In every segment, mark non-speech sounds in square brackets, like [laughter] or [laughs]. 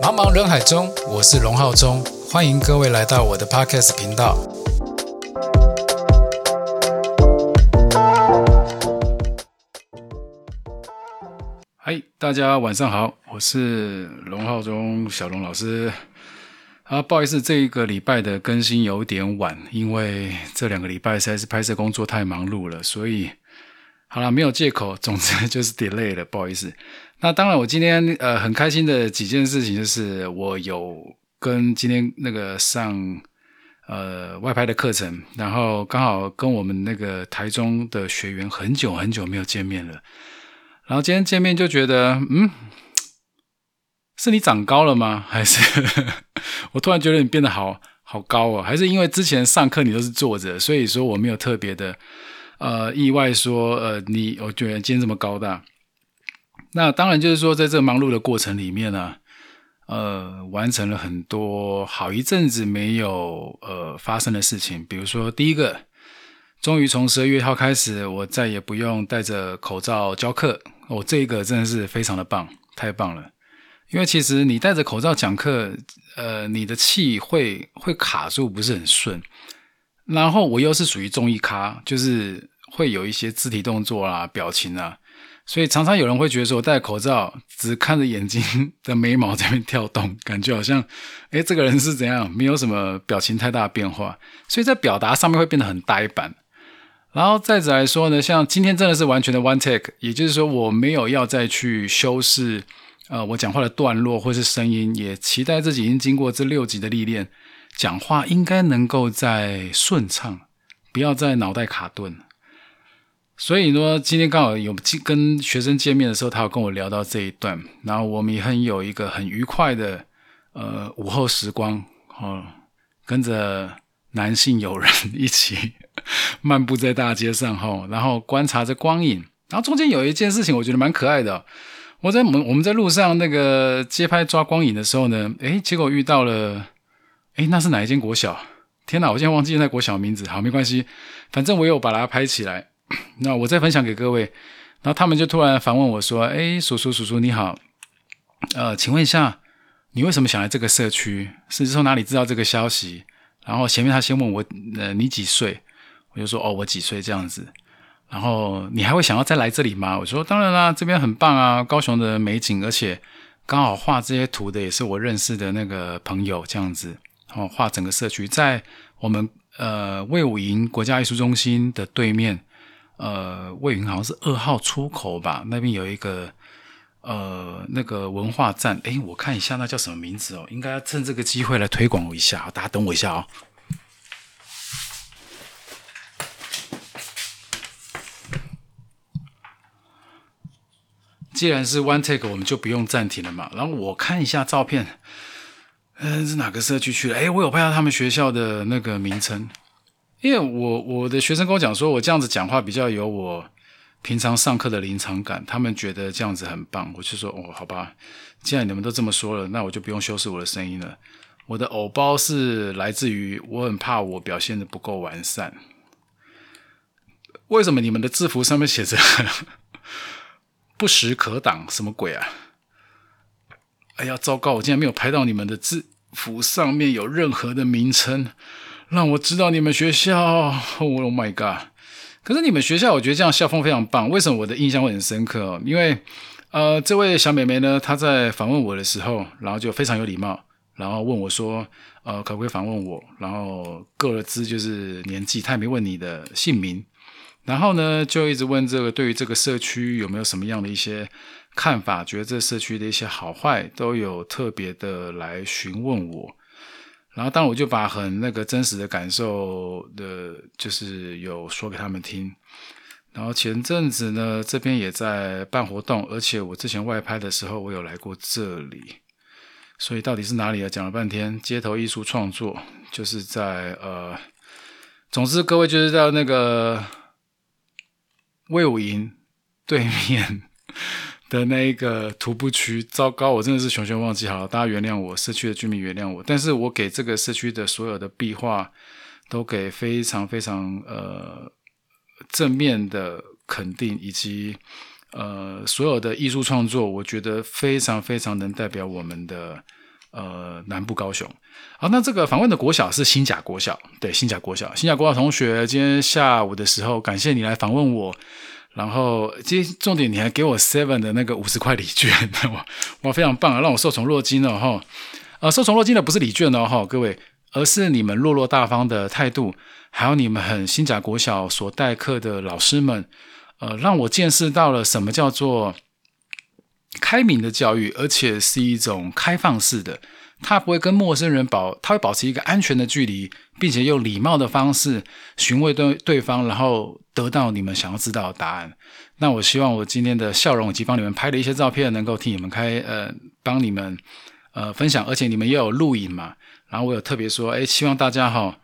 茫茫人海中，我是龙浩中，欢迎各位来到我的 Podcast 频道。嗨，大家晚上好，我是龙浩中小龙老师。啊，不好意思，这一个礼拜的更新有点晚，因为这两个礼拜实在是拍摄工作太忙碌了，所以好了，没有借口，总之 [laughs] 就是 delay 了，不好意思。那当然，我今天呃很开心的几件事情就是我有跟今天那个上呃外拍的课程，然后刚好跟我们那个台中的学员很久很久没有见面了，然后今天见面就觉得嗯。是你长高了吗？还是 [laughs] 我突然觉得你变得好好高哦？还是因为之前上课你都是坐着，所以说我没有特别的呃意外说呃你我觉得今天这么高大。那当然就是说在这忙碌的过程里面呢，呃完成了很多好一阵子没有呃发生的事情，比如说第一个，终于从十二月一号开始，我再也不用戴着口罩教课，哦，这个真的是非常的棒，太棒了。因为其实你戴着口罩讲课，呃，你的气会会卡住，不是很顺。然后我又是属于中医咖，就是会有一些肢体动作啊、表情啊，所以常常有人会觉得说，戴口罩只看着眼睛 [laughs] 的眉毛在那边跳动，感觉好像，哎，这个人是怎样，没有什么表情太大的变化，所以在表达上面会变得很呆板。然后再者来说呢，像今天真的是完全的 one take，也就是说我没有要再去修饰。呃，我讲话的段落或是声音，也期待自己已经经过这六集的历练，讲话应该能够再顺畅，不要在脑袋卡顿。所以说，今天刚好有跟学生见面的时候，他有跟我聊到这一段，然后我们也很有一个很愉快的呃午后时光，哦，跟着男性友人一起漫步在大街上，哈，然后观察着光影，然后中间有一件事情，我觉得蛮可爱的。我在我们我们在路上那个街拍抓光影的时候呢，诶，结果遇到了，诶，那是哪一间国小？[laughs] 天哪，我现在忘记那国小名字。好，没关系，反正我有把它拍起来。[clears throat] 那我再分享给各位。然后他们就突然反问我说：“诶，叔叔叔叔你好，呃，请问一下，你为什么想来这个社区？是从哪里知道这个消息？然后前面他先问我，呃，你几岁？我就说，哦，我几岁这样子。”然后你还会想要再来这里吗？我说当然啦，这边很棒啊，高雄的美景，而且刚好画这些图的也是我认识的那个朋友，这样子，然后画整个社区在我们呃魏武营国家艺术中心的对面，呃魏云好像是二号出口吧，那边有一个呃那个文化站，诶，我看一下那叫什么名字哦，应该要趁这个机会来推广我一下，大家等我一下哦。既然是 one take，我们就不用暂停了嘛。然后我看一下照片，嗯，是哪个社区去了？哎，我有拍到他们学校的那个名称。因为我我的学生跟我讲说，我这样子讲话比较有我平常上课的临场感，他们觉得这样子很棒。我就说哦，好吧，既然你们都这么说了，那我就不用修饰我的声音了。我的偶包是来自于我很怕我表现的不够完善。为什么你们的制服上面写着？[laughs] 不时可挡，什么鬼啊！哎呀，糟糕！我竟然没有拍到你们的制服上面有任何的名称，让我知道你们学校。Oh my god！可是你们学校，我觉得这样校风非常棒。为什么我的印象会很深刻？因为呃，这位小美眉呢，她在访问我的时候，然后就非常有礼貌，然后问我说：“呃，可不可以访问我？”然后各自就是年纪，她也没问你的姓名。然后呢，就一直问这个对于这个社区有没有什么样的一些看法，觉得这社区的一些好坏都有特别的来询问我。然后，当我就把很那个真实的感受的，就是有说给他们听。然后前阵子呢，这边也在办活动，而且我之前外拍的时候，我有来过这里。所以到底是哪里啊？讲了半天，街头艺术创作就是在呃，总之各位就是在那个。魏武营对面的那一个徒步区，糟糕，我真的是熊熊忘记好了，大家原谅我，社区的居民原谅我。但是我给这个社区的所有的壁画都给非常非常呃正面的肯定，以及呃所有的艺术创作，我觉得非常非常能代表我们的呃南部高雄。好，那这个访问的国小是新甲国小，对，新甲国小，新甲国小同学，今天下午的时候，感谢你来访问我。然后，今天重点你还给我 seven 的那个五十块礼券，[laughs] 哇哇非常棒啊，让我受宠若惊了哈。呃，受宠若惊的不是礼券哦哈，各位，而是你们落落大方的态度，还有你们很新甲国小所代课的老师们，呃，让我见识到了什么叫做开明的教育，而且是一种开放式的。他不会跟陌生人保，他会保持一个安全的距离，并且用礼貌的方式询问对对方，然后得到你们想要知道的答案。那我希望我今天的笑容以及帮你们拍的一些照片，能够替你们开呃，帮你们呃分享，而且你们也有录影嘛。然后我有特别说，哎，希望大家哈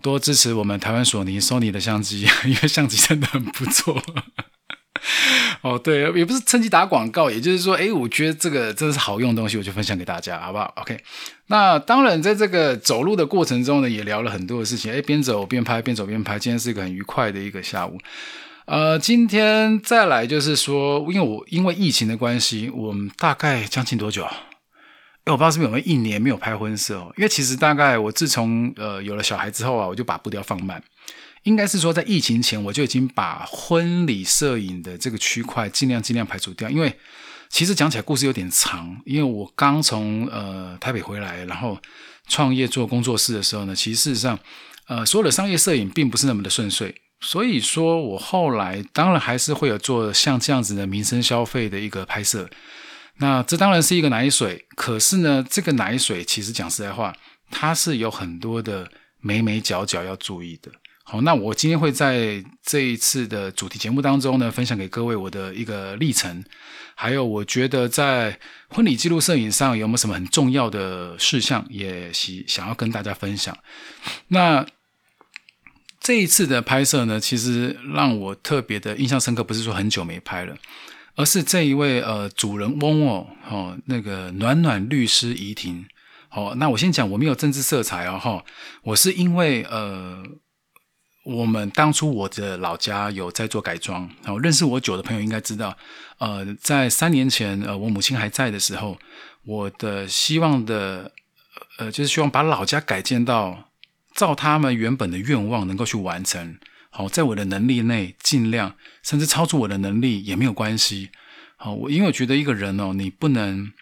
多支持我们台湾索尼 Sony 的相机，因为相机真的很不错。[laughs] 哦，对，也不是趁机打广告，也就是说，哎，我觉得这个真的是好用的东西，我就分享给大家，好不好？OK，那当然，在这个走路的过程中呢，也聊了很多的事情，哎，边走边拍，边走边拍，今天是一个很愉快的一个下午。呃，今天再来就是说，因为我因为疫情的关系，我们大概将近多久？哎，我不知道是不是有没有一年没有拍婚摄哦，因为其实大概我自从呃有了小孩之后啊，我就把步调放慢。应该是说，在疫情前我就已经把婚礼摄影的这个区块尽量尽量排除掉，因为其实讲起来故事有点长。因为我刚从呃台北回来，然后创业做工作室的时候呢，其实事实上，呃，所有的商业摄影并不是那么的顺遂。所以说我后来当然还是会有做像这样子的民生消费的一个拍摄。那这当然是一个奶水，可是呢，这个奶水其实讲实在话，它是有很多的眉眉角角要注意的。好，那我今天会在这一次的主题节目当中呢，分享给各位我的一个历程，还有我觉得在婚礼记录摄影上有没有什么很重要的事项，也想想要跟大家分享。那这一次的拍摄呢，其实让我特别的印象深刻，不是说很久没拍了，而是这一位呃主人翁哦，哦那个暖暖律师怡婷。好，那我先讲，我没有政治色彩哦，哈，我是因为呃。我们当初我的老家有在做改装，然后认识我久的朋友应该知道，呃，在三年前，呃，我母亲还在的时候，我的希望的，呃，就是希望把老家改建到照他们原本的愿望能够去完成。好，在我的能力内尽量，甚至超出我的能力也没有关系。好，我因为我觉得一个人哦，你不能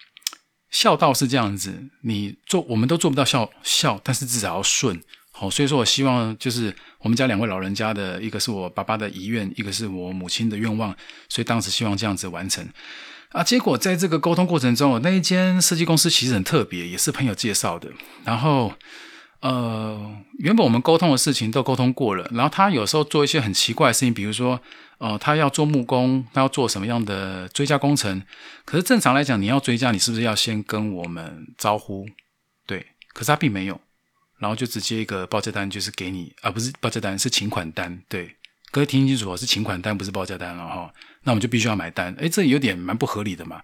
孝道是这样子，你做我们都做不到孝孝，但是至少要顺。好，所以说我希望就是我们家两位老人家的一个是我爸爸的遗愿，一个是我母亲的愿望，所以当时希望这样子完成。啊，结果在这个沟通过程中，那一间设计公司其实很特别，也是朋友介绍的。然后，呃，原本我们沟通的事情都沟通过了，然后他有时候做一些很奇怪的事情，比如说，呃，他要做木工，他要做什么样的追加工程？可是正常来讲，你要追加，你是不是要先跟我们招呼？对，可是他并没有。然后就直接一个报价单，就是给你，而不是报价单，是请款单。对，各位听清楚，是请款单，不是报价单了哈。那我们就必须要买单。哎，这有点蛮不合理的嘛。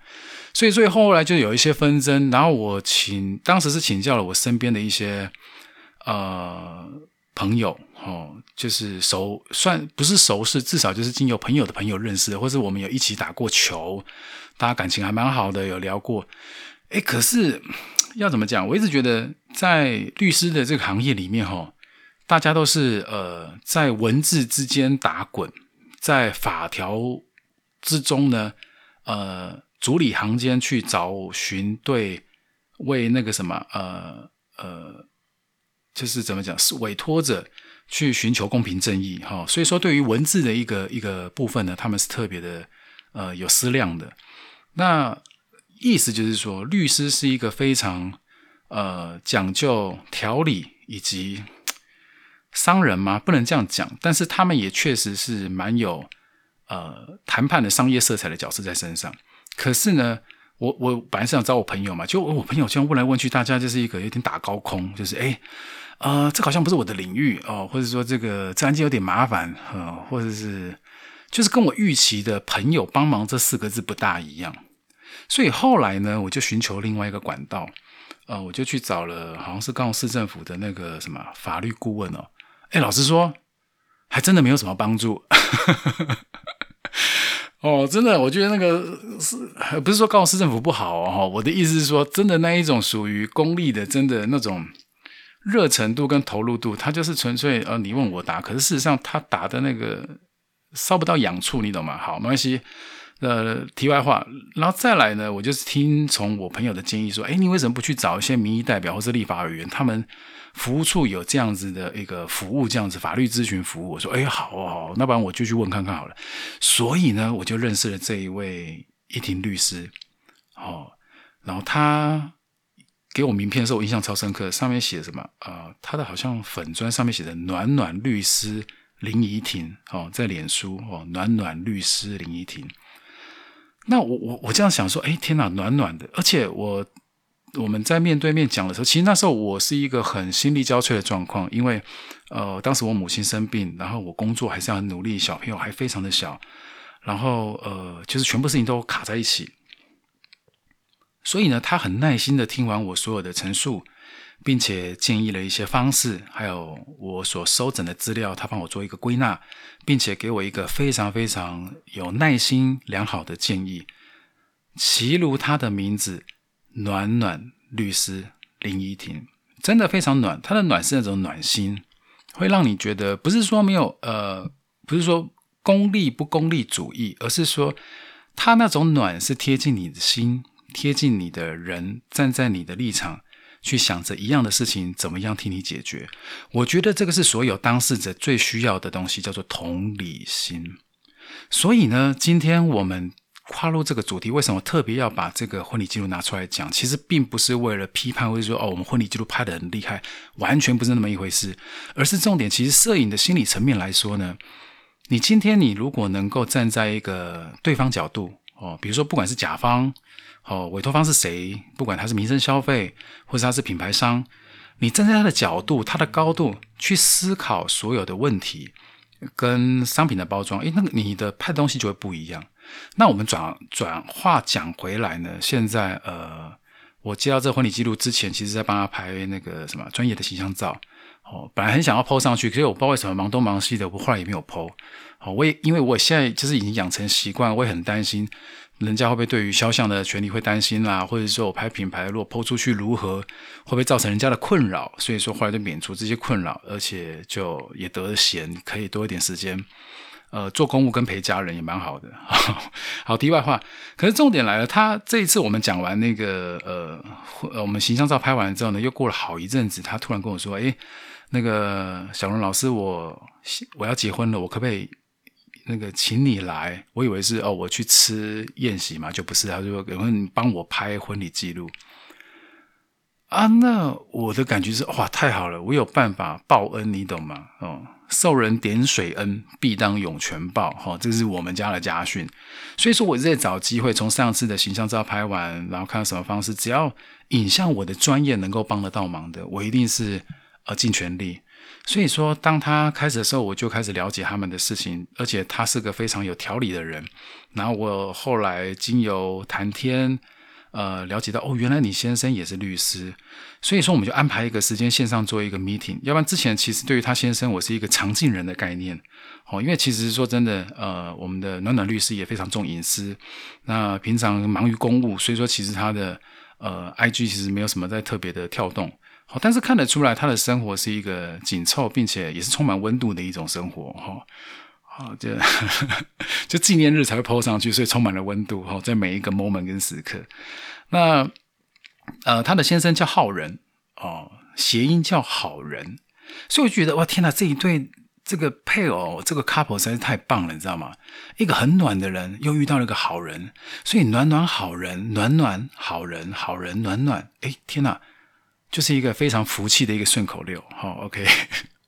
所以，所以后来就有一些纷争。然后我请，当时是请教了我身边的一些呃朋友，哦，就是熟，算不是熟识，至少就是经由朋友的朋友认识，或者我们有一起打过球，大家感情还蛮好的，有聊过。哎，可是。要怎么讲？我一直觉得，在律师的这个行业里面，哈，大家都是呃，在文字之间打滚，在法条之中呢，呃，主理行间去找寻对，为那个什么，呃呃，就是怎么讲，是委托者去寻求公平正义，哈。所以说，对于文字的一个一个部分呢，他们是特别的呃有思量的。那意思就是说，律师是一个非常呃讲究条理以及商人吗？不能这样讲，但是他们也确实是蛮有呃谈判的商业色彩的角色在身上。可是呢，我我本来是想找我朋友嘛，就我朋友这样问来问去，大家就是一个有点打高空，就是哎，呃，这好像不是我的领域哦，或者说这个这案件有点麻烦呃，或者是就是跟我预期的朋友帮忙这四个字不大一样。所以后来呢，我就寻求另外一个管道，呃，我就去找了，好像是高雄市政府的那个什么法律顾问哦。哎，老实说，还真的没有什么帮助。哦，真的，我觉得那个是不是说高雄市政府不好哦？我的意思是说，真的那一种属于公立的，真的那种热程度跟投入度，它就是纯粹呃你问我答，可是事实上他答的那个烧不到痒处，你懂吗？好，没关系。呃，题外话，然后再来呢，我就是听从我朋友的建议说，哎，你为什么不去找一些民意代表或是立法委员，他们服务处有这样子的一个服务，这样子法律咨询服务？我说，哎，好哦，那不然我就去问看看好了。所以呢，我就认识了这一位一庭律师，哦，然后他给我名片的时候，我印象超深刻，上面写什么？呃，他的好像粉砖上面写的“暖暖律师林怡婷”，哦，在脸书哦，“暖暖律师林怡婷”。那我我我这样想说，哎，天哪，暖暖的！而且我我们在面对面讲的时候，其实那时候我是一个很心力交瘁的状况，因为呃，当时我母亲生病，然后我工作还是要很努力，小朋友还非常的小，然后呃，就是全部事情都卡在一起。所以呢，他很耐心的听完我所有的陈述。并且建议了一些方式，还有我所收整的资料，他帮我做一个归纳，并且给我一个非常非常有耐心、良好的建议。其如他的名字，暖暖律师林依婷，真的非常暖。他的暖是那种暖心，会让你觉得不是说没有呃，不是说功利不功利主义，而是说他那种暖是贴近你的心，贴近你的人，站在你的立场。去想着一样的事情，怎么样替你解决？我觉得这个是所有当事者最需要的东西，叫做同理心。所以呢，今天我们跨入这个主题，为什么特别要把这个婚礼记录拿出来讲？其实并不是为了批判，或者说哦，我们婚礼记录拍的很厉害，完全不是那么一回事。而是重点，其实摄影的心理层面来说呢，你今天你如果能够站在一个对方角度哦，比如说不管是甲方。哦，委托方是谁？不管他是民生消费，或者他是品牌商，你站在他的角度、他的高度去思考所有的问题跟商品的包装，诶，那个你的拍东西就会不一样。那我们转转话讲回来呢？现在呃，我接到这婚礼记录之前，其实在帮他拍那个什么专业的形象照。哦，本来很想要 PO 上去，可是我不知道为什么忙东忙西的，我后来也没有 PO。哦，我也因为我现在就是已经养成习惯，我也很担心。人家会不会对于肖像的权利会担心啦？或者说我拍品牌如果抛出去如何，会不会造成人家的困扰？所以说后来就免除这些困扰，而且就也得闲，可以多一点时间，呃，做公务跟陪家人也蛮好的。[laughs] 好，题外话，可是重点来了，他这一次我们讲完那个呃呃，我们形象照拍完之后呢，又过了好一阵子，他突然跟我说：“诶，那个小龙老师，我我要结婚了，我可不可以？”那个请你来，我以为是哦，我去吃宴席嘛，就不是。他就说有人帮我拍婚礼记录啊，那我的感觉是哇，太好了，我有办法报恩，你懂吗？哦，受人点水恩，必当涌泉报，哈，这是我们家的家训。所以说，我在找机会，从上次的形象照拍完，然后看到什么方式，只要影像我的专业能够帮得到忙的，我一定是呃尽全力。所以说，当他开始的时候，我就开始了解他们的事情，而且他是个非常有条理的人。然后我后来经由谈天，呃，了解到哦，原来你先生也是律师。所以说，我们就安排一个时间线上做一个 meeting。要不然之前其实对于他先生，我是一个常进人的概念。哦，因为其实说真的，呃，我们的暖暖律师也非常重隐私。那平常忙于公务，所以说其实他的呃 IG 其实没有什么在特别的跳动。好，但是看得出来，他的生活是一个紧凑，并且也是充满温度的一种生活。哈，好，就 [laughs] 就纪念日才会 po 上去，所以充满了温度。哈，在每一个 moment 跟时刻。那呃，他的先生叫浩仁哦，谐音叫好人，所以我觉得哇，天哪，这一对这个配偶，这个 couple 实在是太棒了，你知道吗？一个很暖的人，又遇到了一个好人，所以暖暖好人，暖暖好人，好人暖暖。哎，天哪！就是一个非常福气的一个顺口溜，好，OK。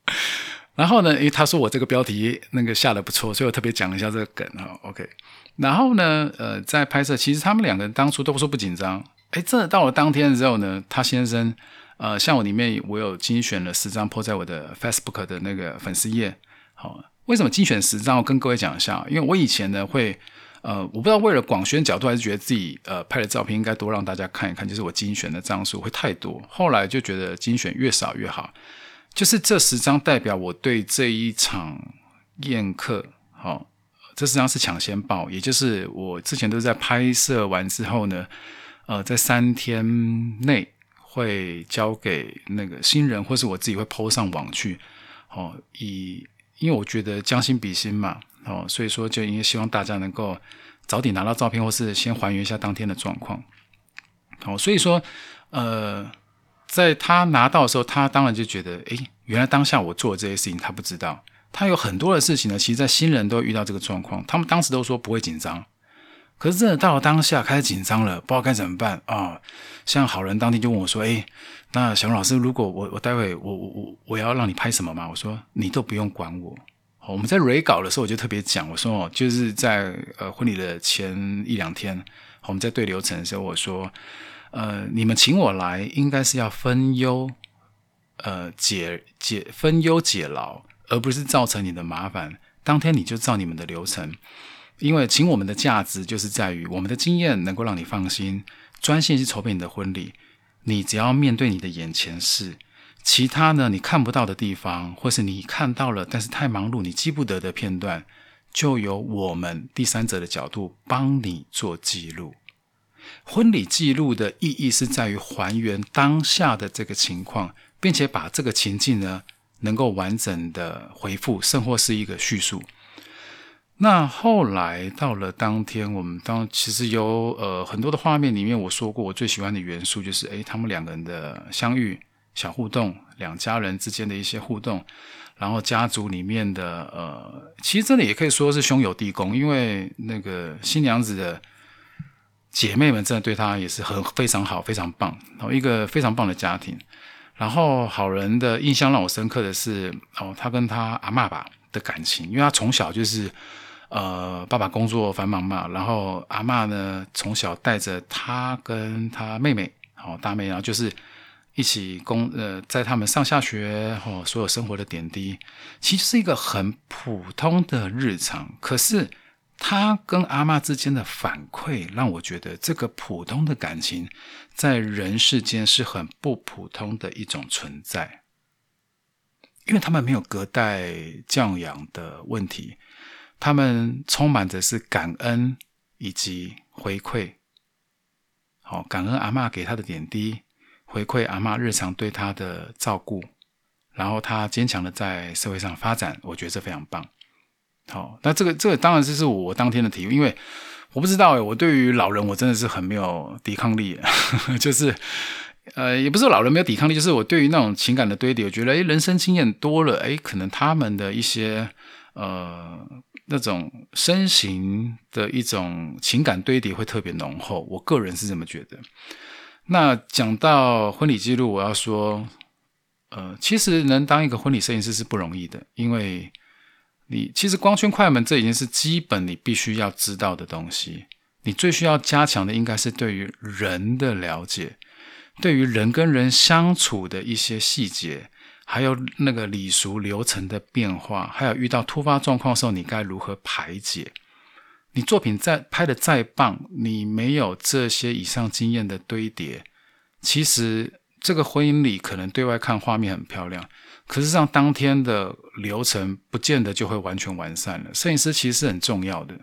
[laughs] 然后呢，因为他说我这个标题那个下的不错，所以我特别讲一下这个梗，哈，OK。然后呢，呃，在拍摄，其实他们两个人当初都说不紧张，哎，真的到了当天的时候呢，他先生，呃，像我里面我有精选了十张 po 在我的 Facebook 的那个粉丝页，好，为什么精选十张？我跟各位讲一下，因为我以前呢会。呃，我不知道为了广宣角度，还是觉得自己呃拍的照片应该多让大家看一看，就是我精选的张数会太多。后来就觉得精选越少越好，就是这十张代表我对这一场宴客，好这十张是抢先报，也就是我之前都在拍摄完之后呢，呃，在三天内会交给那个新人，或是我自己会 PO 上网去，哦，以因为我觉得将心比心嘛，哦，所以说就应该希望大家能够早点拿到照片，或是先还原一下当天的状况，好，所以说，呃，在他拿到的时候，他当然就觉得，诶，原来当下我做的这些事情，他不知道。他有很多的事情呢，其实，在新人都遇到这个状况。他们当时都说不会紧张，可是真的到了当下开始紧张了，不知道该怎么办啊。像好人当天就问我说：“哎，那小龙老师，如果我我待会我我我我要让你拍什么吗？”我说：“你都不用管我。”我们在 re 稿的时候，我就特别讲，我说：“哦，就是在呃婚礼的前一两天，我们在对流程的时候，我说：呃，你们请我来，应该是要分忧，呃解解分忧解劳。”而不是造成你的麻烦，当天你就照你们的流程，因为请我们的价值就是在于我们的经验能够让你放心，专心去筹备你的婚礼。你只要面对你的眼前事，其他呢你看不到的地方，或是你看到了但是太忙碌你记不得的片段，就由我们第三者的角度帮你做记录。婚礼记录的意义是在于还原当下的这个情况，并且把这个情境呢。能够完整的回复，甚或是一个叙述。那后来到了当天，我们当其实有呃很多的画面里面，我说过我最喜欢的元素就是，诶，他们两个人的相遇、小互动，两家人之间的一些互动，然后家族里面的呃，其实这里也可以说是兄友弟恭，因为那个新娘子的姐妹们真的对她也是很非常好，非常棒，然后一个非常棒的家庭。然后好人的印象让我深刻的是，哦，他跟他阿妈吧的感情，因为他从小就是，呃，爸爸工作繁忙嘛，然后阿妈呢从小带着他跟他妹妹，哦，大妹，然后就是一起工，呃，在他们上下学，哦，所有生活的点滴，其实是一个很普通的日常，可是。他跟阿妈之间的反馈，让我觉得这个普通的感情，在人世间是很不普通的一种存在，因为他们没有隔代教养的问题，他们充满着是感恩以及回馈。好，感恩阿妈给他的点滴，回馈阿妈日常对他的照顾，然后他坚强的在社会上发展，我觉得这非常棒。好，那这个这个当然就是我当天的体悟，因为我不知道诶，我对于老人我真的是很没有抵抗力，[laughs] 就是呃，也不是老人没有抵抗力，就是我对于那种情感的堆叠，我觉得诶，人生经验多了，诶，可能他们的一些呃那种身形的一种情感堆叠会特别浓厚，我个人是这么觉得。那讲到婚礼记录，我要说，呃，其实能当一个婚礼摄影师是不容易的，因为。你其实光圈快门这已经是基本你必须要知道的东西。你最需要加强的应该是对于人的了解，对于人跟人相处的一些细节，还有那个礼俗流程的变化，还有遇到突发状况的时候你该如何排解。你作品再拍的再棒，你没有这些以上经验的堆叠，其实这个婚姻里可能对外看画面很漂亮。可是，让当天的流程不见得就会完全完善了。摄影师其实是很重要的，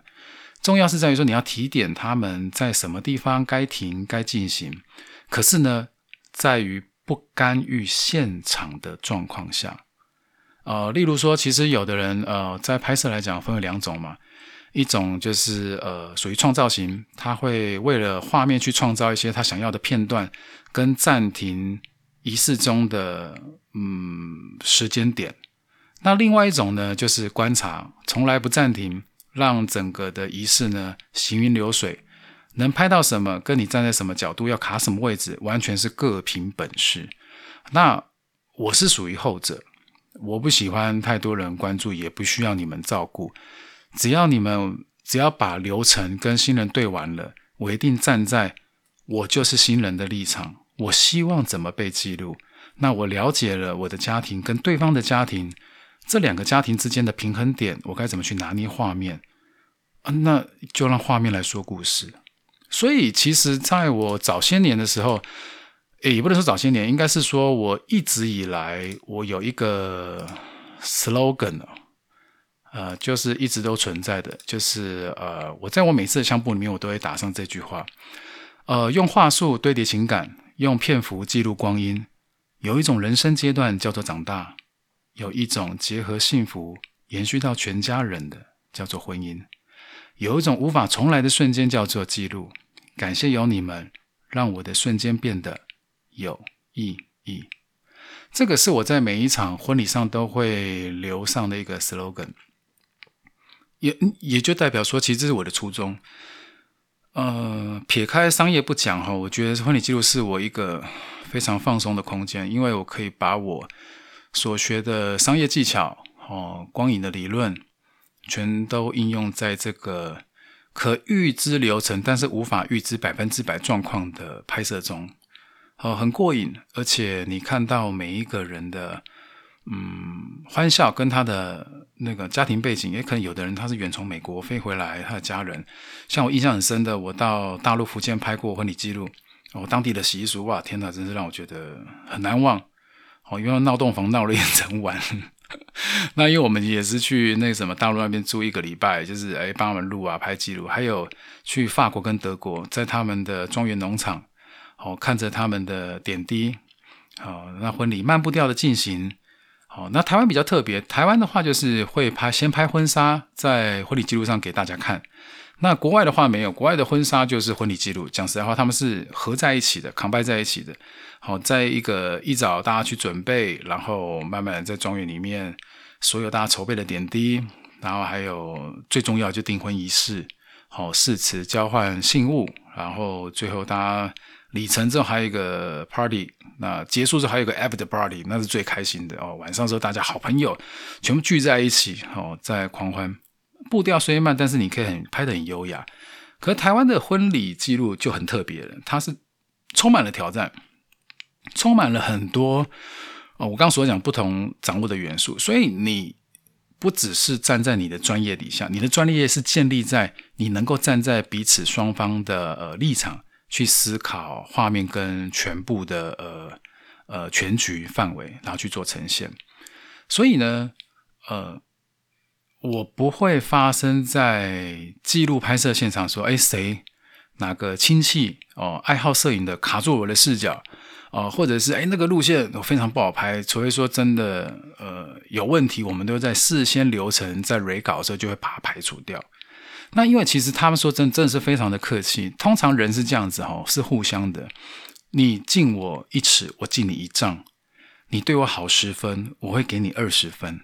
重要是在于说你要提点他们在什么地方该停、该进行。可是呢，在于不干预现场的状况下，呃，例如说，其实有的人呃，在拍摄来讲分为两种嘛，一种就是呃属于创造型，他会为了画面去创造一些他想要的片段跟暂停。仪式中的嗯时间点，那另外一种呢，就是观察，从来不暂停，让整个的仪式呢行云流水，能拍到什么，跟你站在什么角度，要卡什么位置，完全是各凭本事。那我是属于后者，我不喜欢太多人关注，也不需要你们照顾，只要你们只要把流程跟新人对完了，我一定站在我就是新人的立场。我希望怎么被记录？那我了解了我的家庭跟对方的家庭这两个家庭之间的平衡点，我该怎么去拿捏画面？那就让画面来说故事。所以，其实在我早些年的时候，也不能说早些年，应该是说我一直以来我有一个 slogan，呃，就是一直都存在的，就是呃，我在我每次的相簿里面，我都会打上这句话，呃，用话术堆叠情感，用篇幅记录光阴。有一种人生阶段叫做长大，有一种结合幸福延续到全家人的叫做婚姻，有一种无法重来的瞬间叫做记录。感谢有你们，让我的瞬间变得有意义。这个是我在每一场婚礼上都会留上的一个 slogan。也也就代表说，其实这是我的初衷。呃，撇开商业不讲哈，我觉得婚礼记录是我一个非常放松的空间，因为我可以把我所学的商业技巧哦、光影的理论，全都应用在这个可预知流程，但是无法预知百分之百状况的拍摄中，哦，很过瘾，而且你看到每一个人的。嗯，欢笑跟他的那个家庭背景，也可能有的人他是远从美国飞回来，他的家人。像我印象很深的，我到大陆福建拍过婚礼记录，哦，当地的习俗，哇，天哪，真是让我觉得很难忘。哦，因为闹洞房闹了一整晚。[laughs] 那因为我们也是去那什么大陆那边住一个礼拜，就是哎帮他们录啊拍记录，还有去法国跟德国，在他们的庄园农场，哦，看着他们的点滴，哦，那婚礼慢步调的进行。好，那台湾比较特别。台湾的话就是会拍，先拍婚纱，在婚礼记录上给大家看。那国外的话没有，国外的婚纱就是婚礼记录。讲实在话，他们是合在一起的，扛拜在一起的。好，在一个一早大家去准备，然后慢慢在庄园里面，所有大家筹备的点滴，然后还有最重要就订婚仪式，好誓词交换信物，然后最后大家。里程之后还有一个 party，那结束之后还有个 after party，那是最开心的哦。晚上时候大家好朋友全部聚在一起哦，在狂欢，步调虽慢，但是你可以很拍得很优雅。可是台湾的婚礼记录就很特别了，它是充满了挑战，充满了很多哦。我刚所讲不同掌握的元素，所以你不只是站在你的专业底下，你的专业是建立在你能够站在彼此双方的呃立场。去思考画面跟全部的呃呃全局范围，然后去做呈现。所以呢，呃，我不会发生在记录拍摄现场说，哎，谁哪个亲戚哦，爱好摄影的卡住我的视角哦，或者是哎那个路线我非常不好拍，除非说真的呃有问题，我们都在事先流程在 re 稿的时候就会把它排除掉。那因为其实他们说真真的是非常的客气，通常人是这样子哈，是互相的。你敬我一尺，我敬你一丈。你对我好十分，我会给你二十分。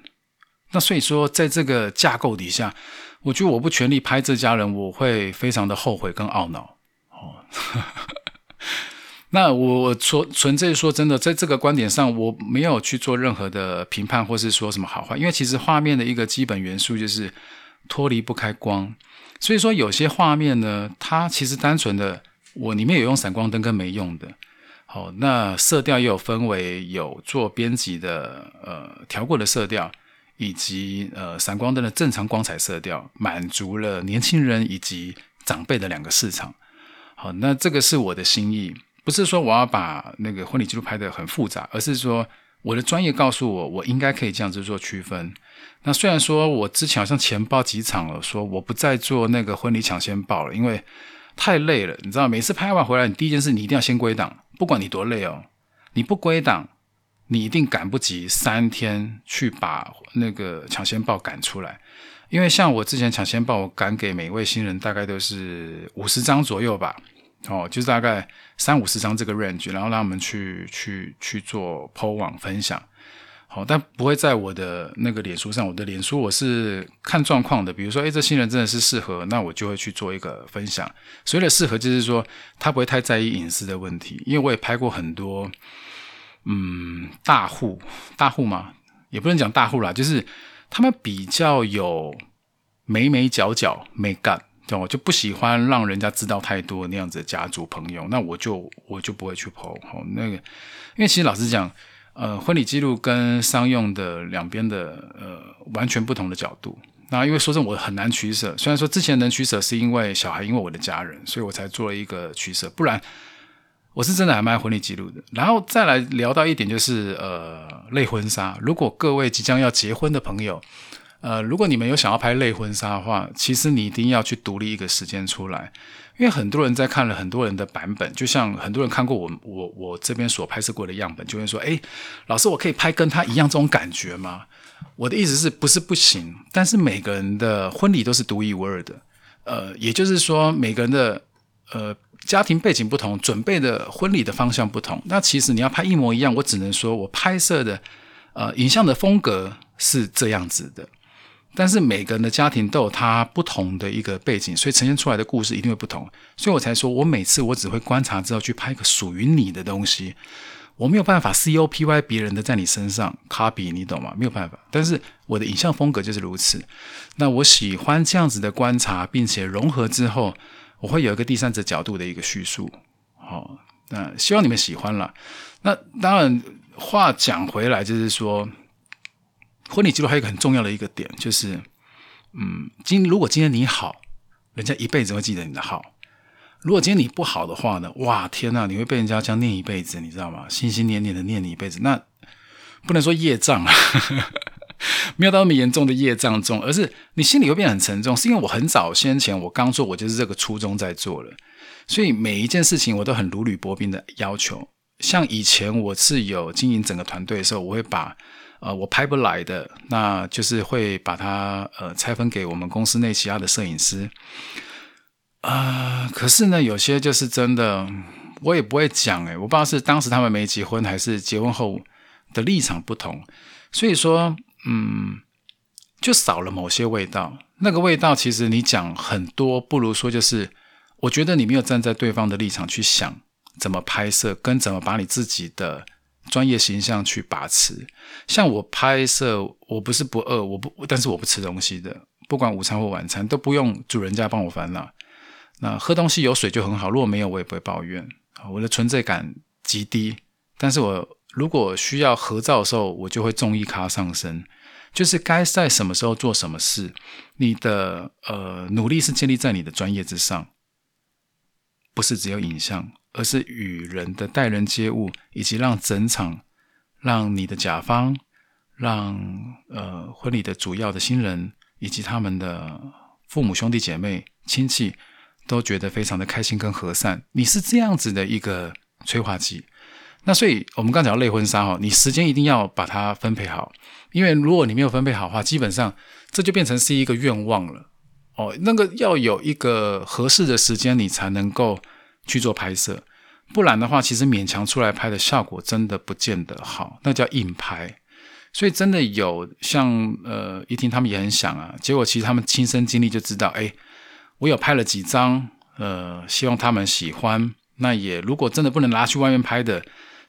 那所以说，在这个架构底下，我觉得我不全力拍这家人，我会非常的后悔跟懊恼。哦，[laughs] 那我我纯纯粹说真的，在这个观点上，我没有去做任何的评判，或是说什么好坏，因为其实画面的一个基本元素就是脱离不开光。所以说，有些画面呢，它其实单纯的，我里面有用闪光灯跟没用的。好，那色调也有分为有做编辑的，呃，调过的色调，以及呃闪光灯的正常光彩色调，满足了年轻人以及长辈的两个市场。好，那这个是我的心意，不是说我要把那个婚礼记录拍得很复杂，而是说我的专业告诉我，我应该可以这样子做区分。那虽然说我之前好像前报几场了，说我不再做那个婚礼抢先报了，因为太累了。你知道，每次拍完回来，你第一件事你一定要先归档，不管你多累哦，你不归档，你一定赶不及三天去把那个抢先报赶出来。因为像我之前抢先报，我赶给每一位新人大概都是五十张左右吧，哦，就是大概三五十张这个 range，然后让他们去去去做 PO 网分享。好，但不会在我的那个脸书上。我的脸书我是看状况的，比如说，诶，这新人真的是适合，那我就会去做一个分享。所谓的适合，就是说他不会太在意隐私的问题。因为我也拍过很多，嗯，大户，大户嘛，也不能讲大户啦，就是他们比较有眉眉角角没干，我就不喜欢让人家知道太多那样子的家族朋友，那我就我就不会去剖。那个，因为其实老实讲。呃，婚礼记录跟商用的两边的呃完全不同的角度。那因为说真，我很难取舍。虽然说之前能取舍，是因为小孩，因为我的家人，所以我才做了一个取舍。不然，我是真的还卖婚礼记录的。然后再来聊到一点，就是呃，类婚纱。如果各位即将要结婚的朋友，呃，如果你们有想要拍类婚纱的话，其实你一定要去独立一个时间出来，因为很多人在看了很多人的版本，就像很多人看过我我我这边所拍摄过的样本，就会说：“哎，老师，我可以拍跟他一样这种感觉吗？”我的意思是不是不行？但是每个人的婚礼都是独一无二的，呃，也就是说每个人的呃家庭背景不同，准备的婚礼的方向不同。那其实你要拍一模一样，我只能说我拍摄的呃影像的风格是这样子的。但是每个人的家庭都有他不同的一个背景，所以呈现出来的故事一定会不同。所以我才说我每次我只会观察之后去拍一个属于你的东西。我没有办法 copy 别人的在你身上 copy，你懂吗？没有办法。但是我的影像风格就是如此。那我喜欢这样子的观察，并且融合之后，我会有一个第三者角度的一个叙述。好，那希望你们喜欢了。那当然，话讲回来，就是说，婚礼记录还有一个很重要的一个点，就是，嗯，今如果今天你好，人家一辈子会记得你的好。如果今天你不好的话呢？哇，天呐，你会被人家这样念一辈子，你知道吗？心心念念的念你一辈子，那不能说业障啊，[laughs] 没有到那么严重的业障重，而是你心里会变得很沉重。是因为我很早先前我刚做，我就是这个初衷在做了，所以每一件事情我都很如履薄冰的要求。像以前我是有经营整个团队的时候，我会把呃我拍不来的，那就是会把它呃拆分给我们公司内其他的摄影师。啊，可是呢，有些就是真的，我也不会讲诶，我不知道是当时他们没结婚，还是结婚后的立场不同，所以说，嗯，就少了某些味道。那个味道，其实你讲很多，不如说就是，我觉得你没有站在对方的立场去想怎么拍摄，跟怎么把你自己的专业形象去把持。像我拍摄，我不是不饿，我不，但是我不吃东西的，不管午餐或晚餐都不用主人家帮我烦恼。那喝东西有水就很好，如果没有我也不会抱怨。我的存在感极低，但是我如果需要合照的时候，我就会重一咖上身，就是该在什么时候做什么事。你的呃努力是建立在你的专业之上，不是只有影像，而是与人的待人接物，以及让整场让你的甲方、让呃婚礼的主要的新人以及他们的父母兄弟姐妹亲戚。都觉得非常的开心跟和善，你是这样子的一个催化剂。那所以我们刚讲到类婚纱哈，你时间一定要把它分配好，因为如果你没有分配好的话，基本上这就变成是一个愿望了哦。那个要有一个合适的时间，你才能够去做拍摄，不然的话，其实勉强出来拍的效果真的不见得好，那叫硬拍。所以真的有像呃一听他们也很想啊，结果其实他们亲身经历就知道，哎。我有拍了几张，呃，希望他们喜欢。那也如果真的不能拿去外面拍的，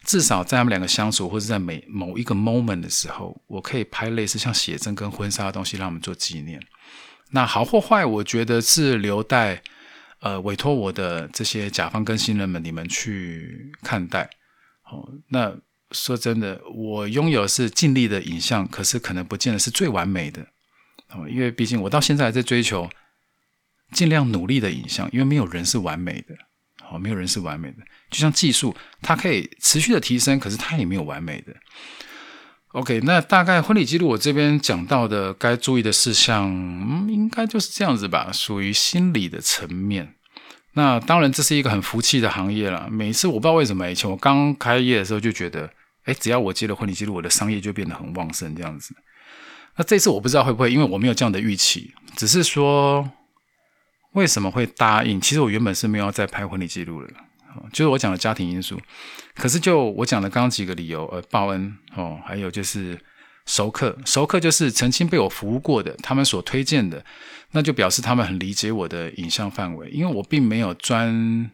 至少在他们两个相处，或者在每某一个 moment 的时候，我可以拍类似像写真跟婚纱的东西，让我们做纪念。那好或坏，我觉得是留待呃委托我的这些甲方跟新人们你们去看待。哦，那说真的，我拥有是尽力的影像，可是可能不见得是最完美的。哦，因为毕竟我到现在还在追求。尽量努力的影像，因为没有人是完美的，好，没有人是完美的。就像技术，它可以持续的提升，可是它也没有完美的。OK，那大概婚礼记录我这边讲到的该注意的事项，嗯，应该就是这样子吧，属于心理的层面。那当然，这是一个很福气的行业了。每一次我不知道为什么，以前我刚开业的时候就觉得，哎，只要我接了婚礼记录，我的商业就变得很旺盛这样子。那这次我不知道会不会，因为我没有这样的预期，只是说。为什么会答应？其实我原本是没有再拍婚礼记录的，就是我讲的家庭因素。可是就我讲的刚刚几个理由，呃，报恩哦，还有就是熟客，熟客就是曾经被我服务过的，他们所推荐的，那就表示他们很理解我的影像范围，因为我并没有专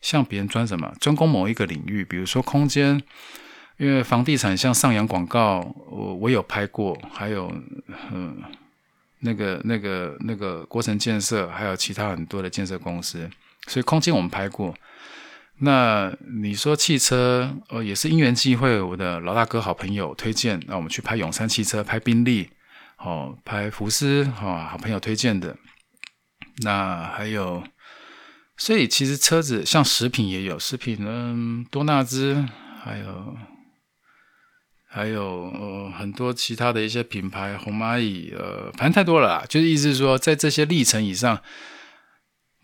像别人专什么专攻某一个领域，比如说空间，因为房地产像上扬广告，我我有拍过，还有嗯。那个、那个、那个国城建设，还有其他很多的建设公司，所以空间我们拍过。那你说汽车，呃，也是因缘际会，我的老大哥好朋友推荐，那我们去拍永山汽车，拍宾利，哦，拍福斯，哦，好朋友推荐的。那还有，所以其实车子像食品也有，食品呢，多纳兹，还有还有很多其他的一些品牌，红蚂蚁，呃，反正太多了。就是意思是说，在这些历程以上，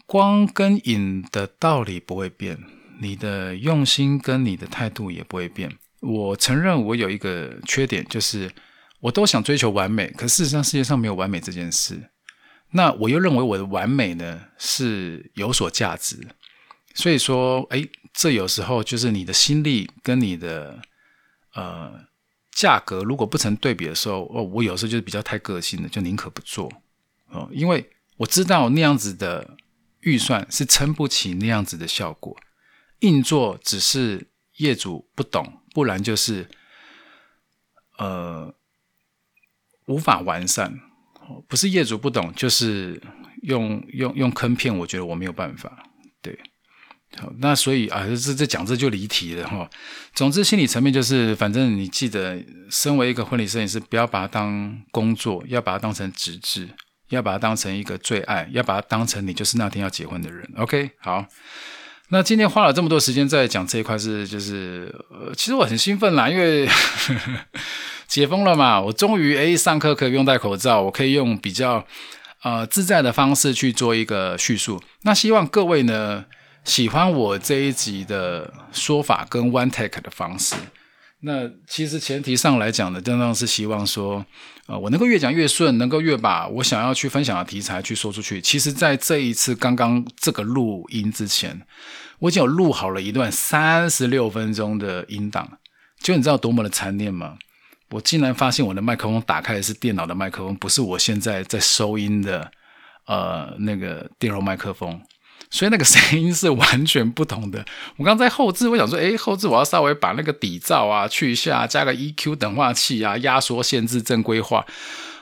光跟影的道理不会变，你的用心跟你的态度也不会变。我承认我有一个缺点，就是我都想追求完美，可事实上世界上没有完美这件事。那我又认为我的完美呢是有所价值，所以说，哎，这有时候就是你的心力跟你的呃价格如果不成对比的时候，哦，我有时候就是比较太个性的，就宁可不做哦，因为我知道那样子的预算是撑不起那样子的效果，硬做只是业主不懂，不然就是呃无法完善。不是业主不懂，就是用用用坑骗。我觉得我没有办法。对，好，那所以啊，这这讲这就离题了哈。总之，心理层面就是，反正你记得，身为一个婚礼摄影师，不要把它当工作，要把它当成职志，要把它当成一个最爱，要把它当成你就是那天要结婚的人。OK，好。那今天花了这么多时间在讲这一块，是就是呃，其实我很兴奋啦，因为。[laughs] 解封了嘛？我终于诶，上课可以不用戴口罩，我可以用比较呃自在的方式去做一个叙述。那希望各位呢喜欢我这一集的说法跟 one take 的方式。那其实前提上来讲呢，真的是希望说，呃，我能够越讲越顺，能够越把我想要去分享的题材去说出去。其实，在这一次刚刚这个录音之前，我已经有录好了一段三十六分钟的音档，就你知道多么的残念吗？我竟然发现我的麦克风打开的是电脑的麦克风，不是我现在在收音的呃那个电容麦克风，所以那个声音是完全不同的。我刚在后置，我想说，哎，后置我要稍微把那个底噪啊去一下，加个 EQ 等化器啊，压缩限制正规化。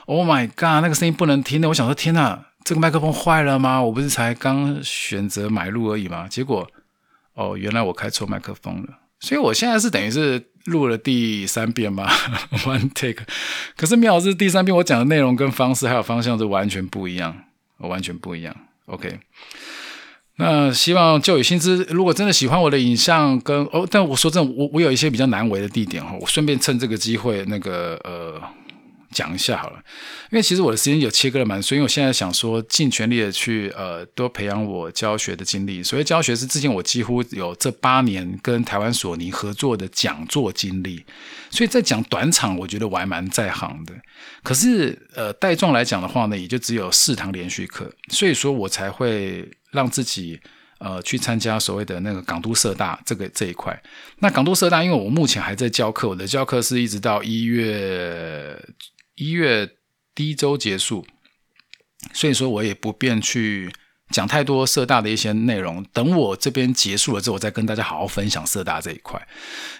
Oh my god，那个声音不能听的。我想说，天哪，这个麦克风坏了吗？我不是才刚选择买入而已吗？结果，哦，原来我开错麦克风了。所以我现在是等于是。录了第三遍嘛，[laughs] one take。可是妙是第三遍我讲的内容跟方式还有方向是完全不一样，完全不一样。OK，那希望就有新知，如果真的喜欢我的影像跟哦，但我说真的，我我有一些比较难为的地点哈，我顺便趁这个机会那个呃。讲一下好了，因为其实我的时间有切割的蛮，所以我现在想说尽全力的去呃多培养我教学的经历。所以教学是之前我几乎有这八年跟台湾索尼合作的讲座经历，所以在讲短场，我觉得我还蛮在行的。可是呃带状来讲的话呢，也就只有四堂连续课，所以说我才会让自己呃去参加所谓的那个港都社大这个这一块。那港都社大，因为我目前还在教课，我的教课是一直到一月。一月第一周结束，所以说我也不便去讲太多社大的一些内容。等我这边结束了之后，我再跟大家好好分享社大这一块，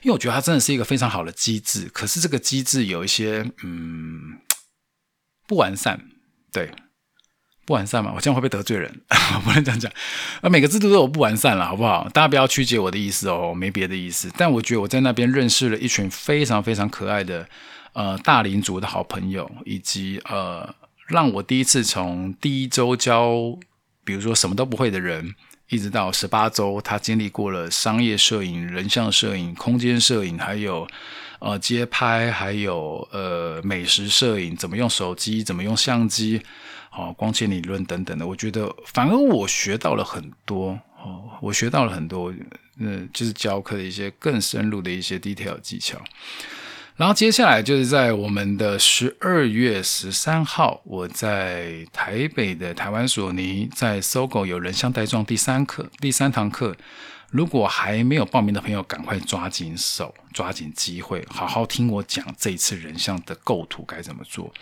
因为我觉得它真的是一个非常好的机制。可是这个机制有一些嗯不完善，对不完善嘛？我这样会不会得罪人？[laughs] 不能这样讲。啊，每个制度都有不完善了，好不好？大家不要曲解我的意思哦，没别的意思。但我觉得我在那边认识了一群非常非常可爱的。呃，大龄族的好朋友，以及呃，让我第一次从第一周教，比如说什么都不会的人，一直到十八周，他经历过了商业摄影、人像摄影、空间摄影，还有呃街拍，还有呃美食摄影，怎么用手机，怎么用相机，哦，光线理论等等的，我觉得反而我学到了很多哦，我学到了很多，嗯，就是教课的一些更深入的一些 detail 技巧。然后接下来就是在我们的十二月十三号，我在台北的台湾索尼在搜狗有人像带状第三课第三堂课，如果还没有报名的朋友，赶快抓紧手，抓紧机会，好好听我讲这一次人像的构图该怎么做。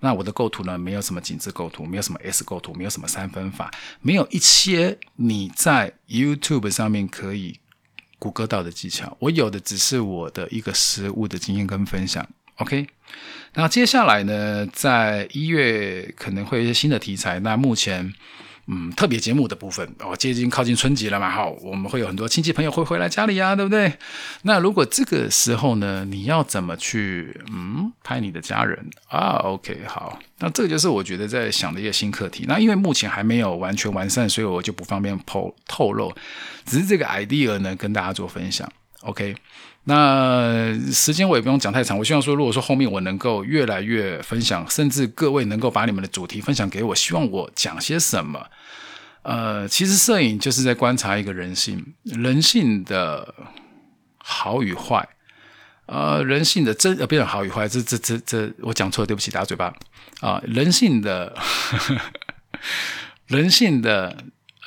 那我的构图呢，没有什么紧致构图，没有什么 S 构图，没有什么三分法，没有一些你在 YouTube 上面可以。谷歌到的技巧，我有的只是我的一个实物的经验跟分享。OK，那接下来呢，在一月可能会有一些新的题材。那目前。嗯，特别节目的部分哦，接近靠近春节了嘛，好，我们会有很多亲戚朋友会回来家里呀，对不对？那如果这个时候呢，你要怎么去嗯拍你的家人啊？OK，好，那这个就是我觉得在想的一个新课题。那因为目前还没有完全完善，所以我就不方便透透露，只是这个 idea 呢跟大家做分享。OK，那时间我也不用讲太长。我希望说，如果说后面我能够越来越分享，甚至各位能够把你们的主题分享给我，希望我讲些什么。呃，其实摄影就是在观察一个人性，人性的好与坏。呃，人性的真呃，变成好与坏，这这这这，我讲错了，对不起，打嘴巴啊。人性的 [laughs] 人性的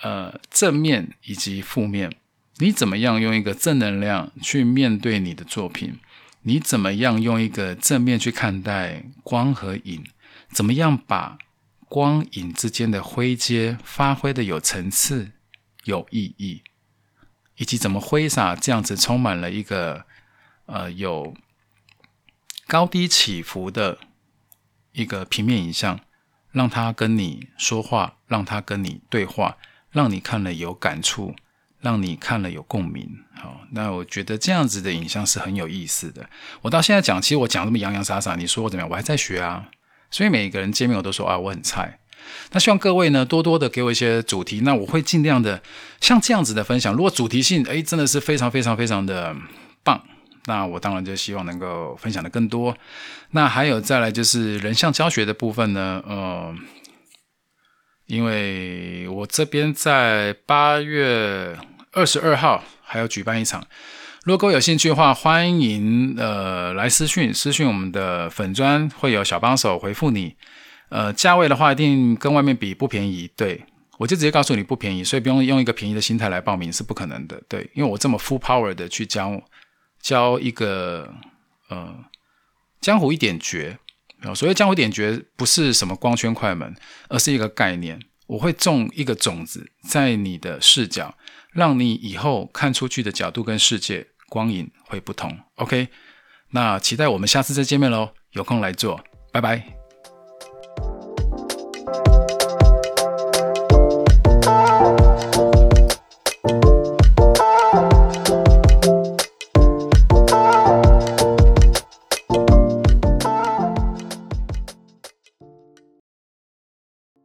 呃正面以及负面。你怎么样用一个正能量去面对你的作品？你怎么样用一个正面去看待光和影？怎么样把光影之间的灰阶发挥的有层次、有意义？以及怎么挥洒这样子充满了一个呃有高低起伏的一个平面影像，让它跟你说话，让它跟你对话，让你看了有感触。让你看了有共鸣，好，那我觉得这样子的影像是很有意思的。我到现在讲，其实我讲这么洋洋洒洒，你说我怎么样？我还在学啊。所以每个人见面我都说啊，我很菜。那希望各位呢多多的给我一些主题，那我会尽量的像这样子的分享。如果主题性诶真的是非常非常非常的棒，那我当然就希望能够分享的更多。那还有再来就是人像教学的部分呢，呃。因为我这边在八月二十二号还要举办一场，如果有兴趣的话，欢迎呃来私讯私讯我们的粉砖，会有小帮手回复你。呃，价位的话一定跟外面比不便宜，对。我就直接告诉你不便宜，所以不用用一个便宜的心态来报名是不可能的，对，因为我这么 full power 的去教教一个呃江湖一点绝。所以江湖点诀不是什么光圈快门，而是一个概念。我会种一个种子在你的视角，让你以后看出去的角度跟世界光影会不同。OK，那期待我们下次再见面喽，有空来做，拜拜。